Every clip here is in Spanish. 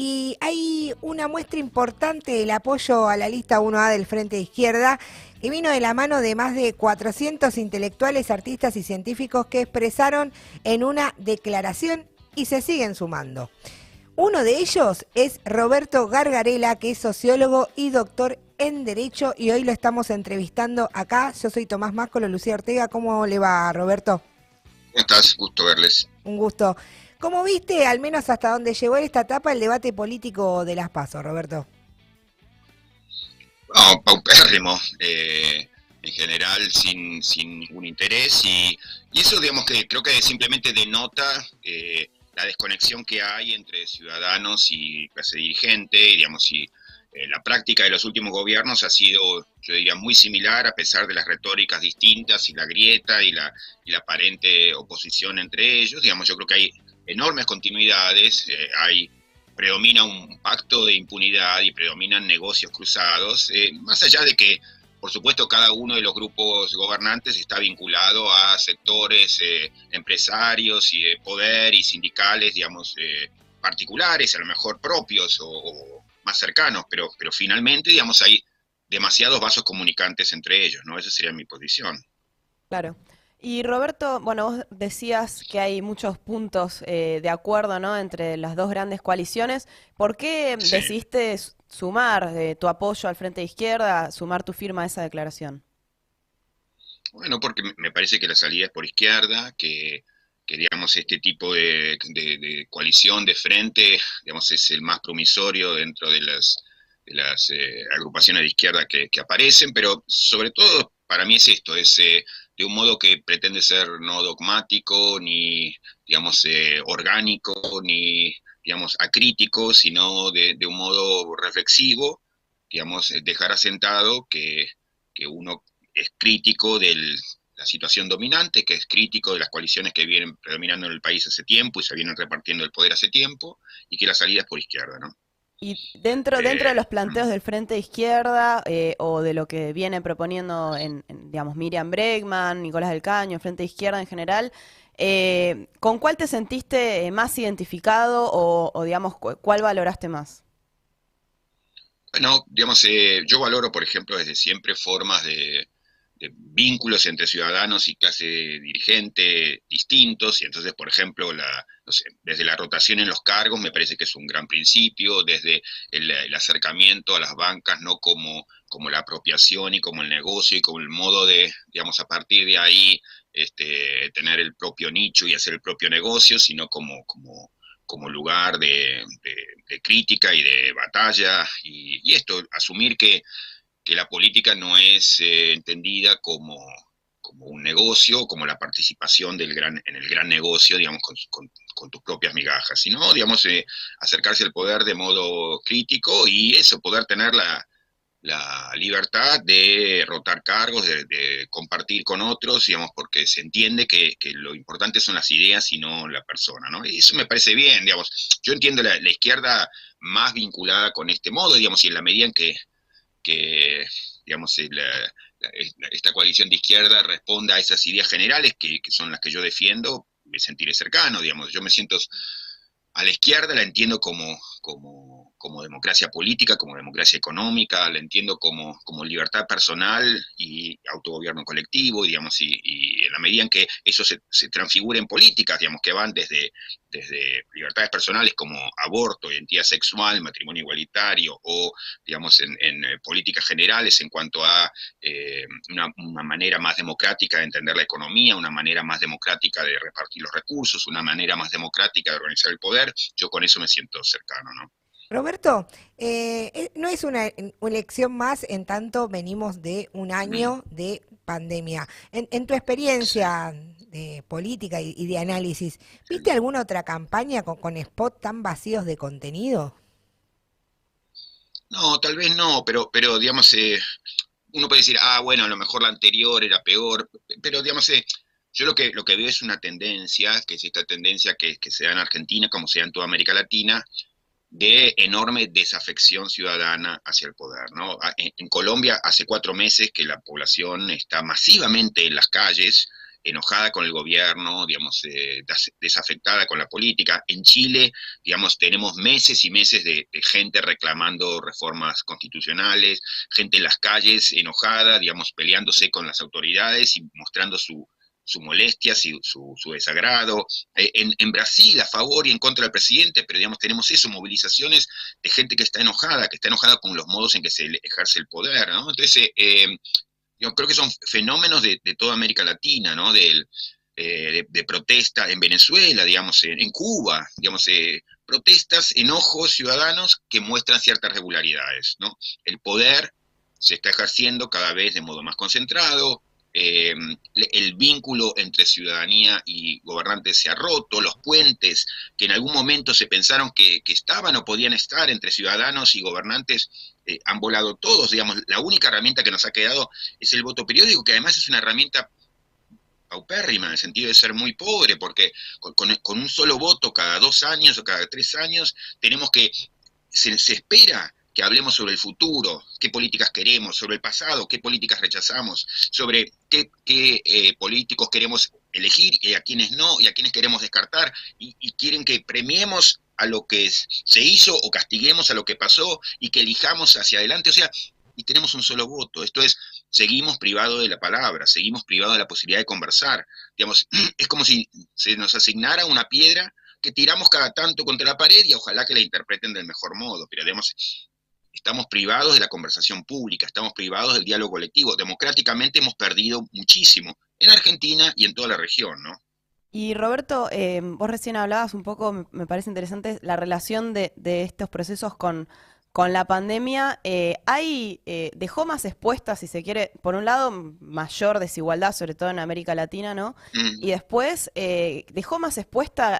y hay una muestra importante del apoyo a la lista 1A del Frente de Izquierda que vino de la mano de más de 400 intelectuales, artistas y científicos que expresaron en una declaración y se siguen sumando. Uno de ellos es Roberto Gargarela, que es sociólogo y doctor en Derecho, y hoy lo estamos entrevistando acá. Yo soy Tomás Máscolo, Lucía Ortega. ¿Cómo le va, Roberto? ¿Cómo estás? Gusto verles. Un gusto. ¿Cómo viste, al menos hasta donde llegó esta etapa, el debate político de las pasos, Roberto? No, paupérrimo, eh, en general sin, sin ningún interés. Y, eso digamos que creo que simplemente denota eh, la desconexión que hay entre ciudadanos y clase dirigente, digamos, y eh, la práctica de los últimos gobiernos ha sido, yo diría, muy similar a pesar de las retóricas distintas y la grieta y la, y la aparente oposición entre ellos, digamos, yo creo que hay enormes continuidades, hay predomina un pacto de impunidad y predominan negocios cruzados, eh, más allá de que, por supuesto, cada uno de los grupos gobernantes está vinculado a sectores eh, empresarios y de poder y sindicales, digamos, eh, particulares, a lo mejor propios o, más cercanos, pero, pero finalmente, digamos, hay demasiados vasos comunicantes entre ellos, ¿no? Esa sería mi posición. Claro. Y Roberto, bueno, vos decías que hay muchos puntos eh, de acuerdo ¿no? entre las dos grandes coaliciones. ¿Por qué decidiste sumar eh, tu apoyo al Frente de Izquierda, sumar tu firma a esa declaración? Bueno, porque me parece que la salida es por izquierda, que, digamos, este tipo de, coalición de frente, digamos, es el más promisorio dentro de las, las eh, agrupaciones de izquierda que, aparecen, pero sobre todo para mí es esto, es de un modo que pretende ser no dogmático, ni, digamos, eh, orgánico, ni, digamos, acrítico, sino de, un modo reflexivo, digamos, eh, dejar asentado que, uno es crítico de la situación dominante, que es crítico de las coaliciones que vienen predominando en el país hace tiempo y se vienen repartiendo el poder hace tiempo, y que la salida es por izquierda, ¿no? Y dentro, dentro de los planteos del Frente de Izquierda eh, o de lo que viene proponiendo, en, digamos, Miriam Bregman, Nicolás del Caño, Frente de Izquierda en general, eh, ¿con cuál te sentiste eh, más identificado o, digamos, cuál valoraste más? Bueno, digamos, yo valoro, por ejemplo, desde siempre formas de, vínculos entre ciudadanos y clase dirigente distintos, y entonces, por ejemplo, la, desde la rotación en los cargos me parece que es un gran principio, desde el, acercamiento a las bancas, no como, como la apropiación y como el negocio y como el modo de, digamos, a partir de ahí este, tener el propio nicho y hacer el propio negocio, sino como, como, como lugar de, crítica y de batalla, y esto, asumir que que la política no es eh, entendida como, como un negocio, como la participación del gran, en el gran negocio, digamos, con, tus propias migajas, sino, digamos, eh, acercarse al poder de modo crítico y eso, poder tener la, libertad de rotar cargos, de, compartir con otros, digamos, porque se entiende que, lo importante son las ideas y no la persona, ¿no? Y eso me parece bien, digamos. Yo entiendo la, la izquierda más vinculada con este modo, digamos, y en la medida en que que digamos, esta coalición de izquierda responda a esas ideas generales que, que, son las que yo defiendo, me sentiré cercano, digamos, yo me siento a la izquierda, la entiendo como, como como democracia política, como democracia económica, la entiendo como, como libertad personal y autogobierno colectivo, digamos, y, en la medida en que eso se, se, transfigura en políticas, digamos, que van desde, desde libertades personales como aborto, identidad sexual, matrimonio igualitario, o, digamos, en, eh, políticas generales en cuanto a eh, una, una manera más democrática de entender la economía, una manera más democrática de repartir los recursos, una manera más democrática de organizar el poder, yo con eso me siento cercano, ¿no? Roberto, eh, eh, no es una, elección más en tanto venimos de un año de pandemia. En, tu experiencia de política y, de análisis, ¿viste alguna otra campaña con, con spots tan vacíos de contenido? No, tal vez no, pero, pero digamos, eh, uno puede decir, ah, bueno, a lo mejor la anterior era peor, pero digamos, yo lo que, lo que veo es una tendencia, que es esta tendencia que, que se da en Argentina, como se da en toda América Latina, de enorme desafección ciudadana hacia el poder. ¿no? En, Colombia hace cuatro meses que la población está masivamente en las calles, enojada con el gobierno, digamos, eh, desafectada con la política. En Chile, digamos, tenemos meses y meses de, gente reclamando reformas constitucionales, gente en las calles enojada, digamos, peleándose con las autoridades y mostrando su, su molestia, su, su, desagrado. Eh, en, Brasil, a favor y en contra del presidente, pero digamos, tenemos eso, movilizaciones de gente que está enojada, que está enojada con los modos en que se ejerce el poder. Entonces, eh, yo creo que son fenómenos de, toda América Latina, ¿no? Eh, de, protesta en Venezuela, digamos, en, Cuba, digamos, protestas, enojos ciudadanos que muestran ciertas regularidades, ¿no? El poder se está ejerciendo cada vez de modo más concentrado, eh, el vínculo entre ciudadanía y gobernantes se ha roto, los puentes que en algún momento se pensaron que, estaban o podían estar entre ciudadanos y gobernantes eh, han volado todos, digamos, la única herramienta que nos ha quedado es el voto periódico, que además es una herramienta paupérrima, en el sentido de ser muy pobre, porque con, un solo voto cada dos años o cada tres años tenemos que, se espera que hablemos sobre el futuro, qué políticas queremos, sobre el pasado, qué políticas rechazamos, sobre qué, eh, políticos queremos elegir y a quienes no, y a quienes queremos descartar, y, quieren que premiemos a lo que se hizo o castiguemos a lo que pasó y que elijamos hacia adelante. O sea, y tenemos un solo voto. Esto es, seguimos privados de la palabra, seguimos privados de la posibilidad de conversar. Digamos, es como si se nos asignara una piedra que tiramos cada tanto contra la pared y ojalá que la interpreten del mejor modo. Pero digamos, Estamos privados de la conversación pública, estamos privados del diálogo colectivo. Democráticamente hemos perdido muchísimo en Argentina y en toda la región, ¿no? Y Roberto, eh, vos recién hablabas un poco, me parece interesante, la relación de, estos procesos con, con la pandemia. Eh, hay, eh, dejó más expuesta, si se quiere, por un lado, mayor desigualdad, sobre todo en América Latina, ¿no? Mm. Y después dejó más expuesta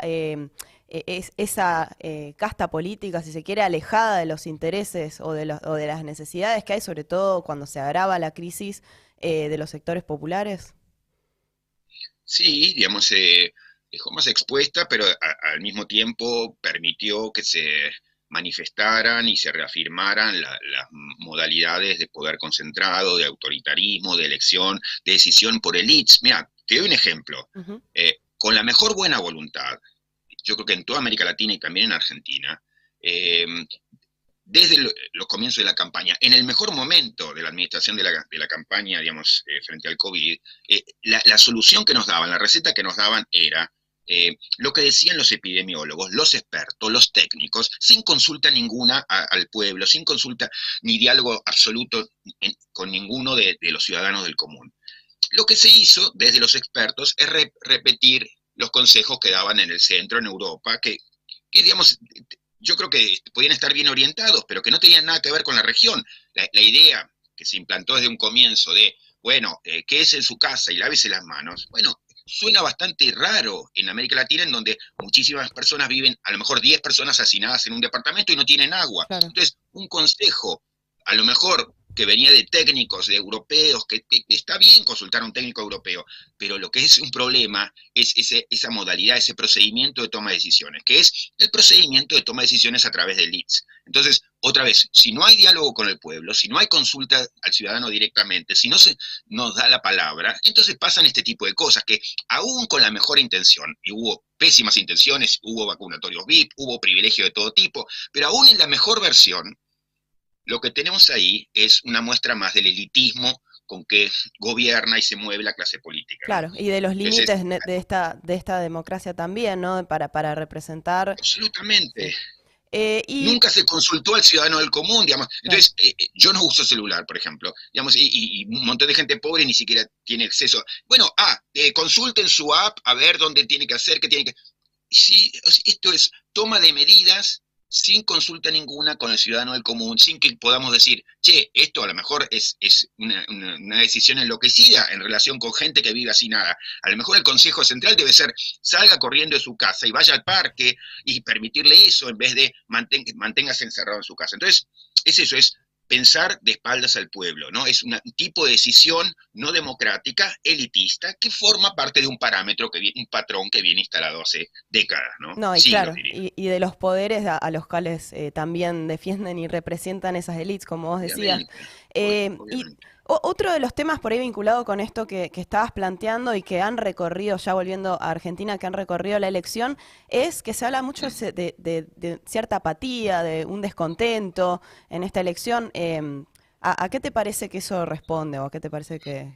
e-, es, esa eh, casta política, si se quiere, alejada de los intereses o de, de las necesidades que hay, sobre todo cuando se agrava la crisis eh, de los sectores populares? Sí, digamos, eh, dejó más expuesta, pero al mismo tiempo permitió que se manifestaran y se reafirmaran las modalidades de poder concentrado, de autoritarismo, de elección, de decisión por elites. Mira, te doy un ejemplo. con la mejor buena voluntad, yo creo que en toda América Latina y también en Argentina, eh, desde los comienzos de la campaña, en el mejor momento de la administración de la, campaña, digamos, eh, frente al COVID, eh, la, solución que nos daban, la receta que nos daban era lo que decían los epidemiólogos, los expertos, los técnicos, sin consulta ninguna al pueblo, sin consulta ni diálogo absoluto con ninguno de, los ciudadanos del común. Lo que se hizo desde los expertos es repetir los consejos que daban en el centro, en Europa, que, digamos, yo creo que podían estar bien orientados, pero que no tenían nada que ver con la región. La, idea que se implantó desde un comienzo de, bueno, eh, ¿qué es en su casa y lávese las manos? Bueno, suena bastante raro en América Latina, en donde muchísimas personas viven, a lo mejor 10 personas asesinadas en un departamento y no tienen agua. Entonces, un consejo, a lo mejor que venía de técnicos, de europeos, que, está bien consultar a un técnico europeo, pero lo que es un problema es esa modalidad, ese procedimiento de toma de decisiones, que es el procedimiento de toma de decisiones a través del leads. Entonces, otra vez, si no hay diálogo con el pueblo, si no hay consulta al ciudadano directamente, si no se nos da la palabra, entonces pasan este tipo de cosas que aún con la mejor intención, y hubo pésimas intenciones, hubo vacunatorios VIP, hubo privilegio de todo tipo, pero aún en la mejor versión, lo que tenemos ahí es una muestra más del elitismo con que gobierna y se mueve la clase política. Claro, y de los límites de esta, de esta democracia también, ¿no? Para, para representar. Absolutamente. Eh, y... Nunca se consultó al ciudadano del común, digamos. Entonces, eh, eh, yo no uso celular, por ejemplo, digamos, y, un montón de gente pobre ni siquiera tiene acceso. Bueno, ah, consulten su app a ver dónde tiene que hacer, qué tiene que. Sí, esto es toma de medidas sin consulta ninguna con el ciudadano del común, sin que podamos decir, che, esto a lo mejor es, es una, decisión enloquecida en relación con gente que vive así nada. A lo mejor el Consejo Central debe ser, salga corriendo de su casa y vaya al parque y permitirle eso en vez de manténgase encerrado en su casa. Entonces, es eso, es pensar de espaldas al pueblo, ¿no? Es un tipo de decisión no democrática, elitista, que forma parte de un parámetro, que un patrón que viene instalado hace décadas, ¿no? No, y claro, y, de los poderes a, los cuales eh, también defienden y representan esas élites, como vos decías. Eh, y otro de los temas por ahí vinculado con esto que, estabas planteando y que han recorrido, ya volviendo a Argentina, que han recorrido la elección, es que se habla mucho de, cierta apatía, de un descontento en esta elección. Em, ¿a, qué te parece que eso responde o a qué te parece que,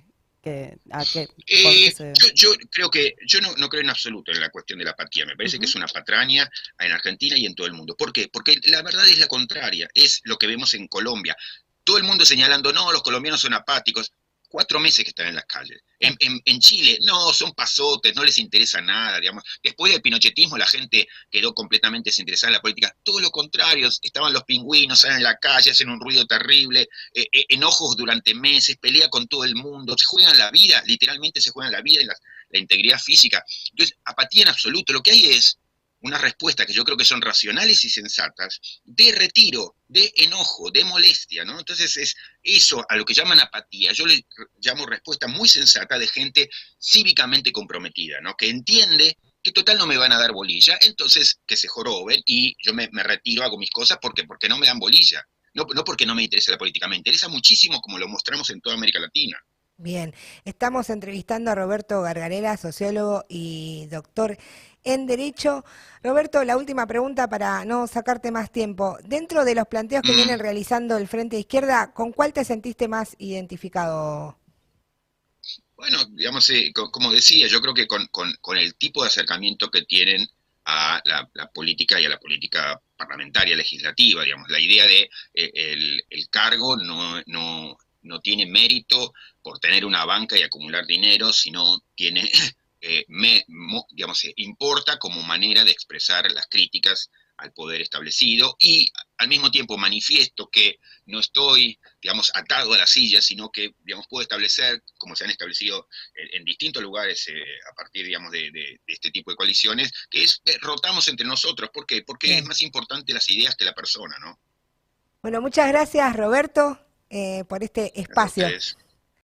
a qué, eh, yo, creo que yo no, creo en absoluto en la cuestión de la apatía. Me parece que es una patraña en Argentina y en todo el mundo. ¿Por qué? Porque la verdad es la contraria. Es lo que vemos en Colombia todo el mundo señalando, no, los colombianos son apáticos. Cuatro meses que están en las calles. En, Chile, no, son pasotes, no les interesa nada, digamos. Después del pinochetismo la gente quedó completamente desinteresada en la política. Todo lo contrario, estaban los pingüinos, salen en la calle, hacen un ruido terrible, eh, eh, enojos durante meses, pelea con todo el mundo, se juegan la vida, literalmente se juegan la vida y la, la integridad física. Entonces, apatía en absoluto. Lo que hay es una respuesta que yo creo que son racionales y sensatas, de retiro, de enojo, de molestia, ¿no? Entonces es eso a lo que llaman apatía, yo le llamo respuesta muy sensata de gente cívicamente comprometida, ¿no? Que entiende que total no me van a dar bolilla, entonces que se joroben y yo me, retiro, hago mis cosas porque, porque no me dan bolilla, no, no porque no me interesa la política, me interesa muchísimo como lo mostramos en toda América Latina. Bien, estamos entrevistando a Roberto Gargarela, sociólogo y doctor en Derecho. Roberto, la última pregunta para no sacarte más tiempo. Dentro de los planteos que mm. vienen realizando el Frente Izquierda, ¿con cuál te sentiste más identificado? Bueno, digamos, eh, como decía, yo creo que con, el tipo de acercamiento que tienen a la, política y a la política parlamentaria, legislativa, digamos, la idea de eh, el, cargo no, no, no tiene mérito por tener una banca y acumular dinero, sino tiene eh, me, digamos, eh, importa como manera de expresar las críticas al poder establecido y al mismo tiempo manifiesto que no estoy, digamos, atado a la silla, sino que, digamos, puedo establecer, como se han establecido en, distintos lugares eh, a partir, digamos, de, este tipo de coaliciones, que es, rotamos entre nosotros. ¿Por qué? Porque es más importante las ideas que la persona, ¿no? Bueno, muchas gracias, Roberto, por este espacio.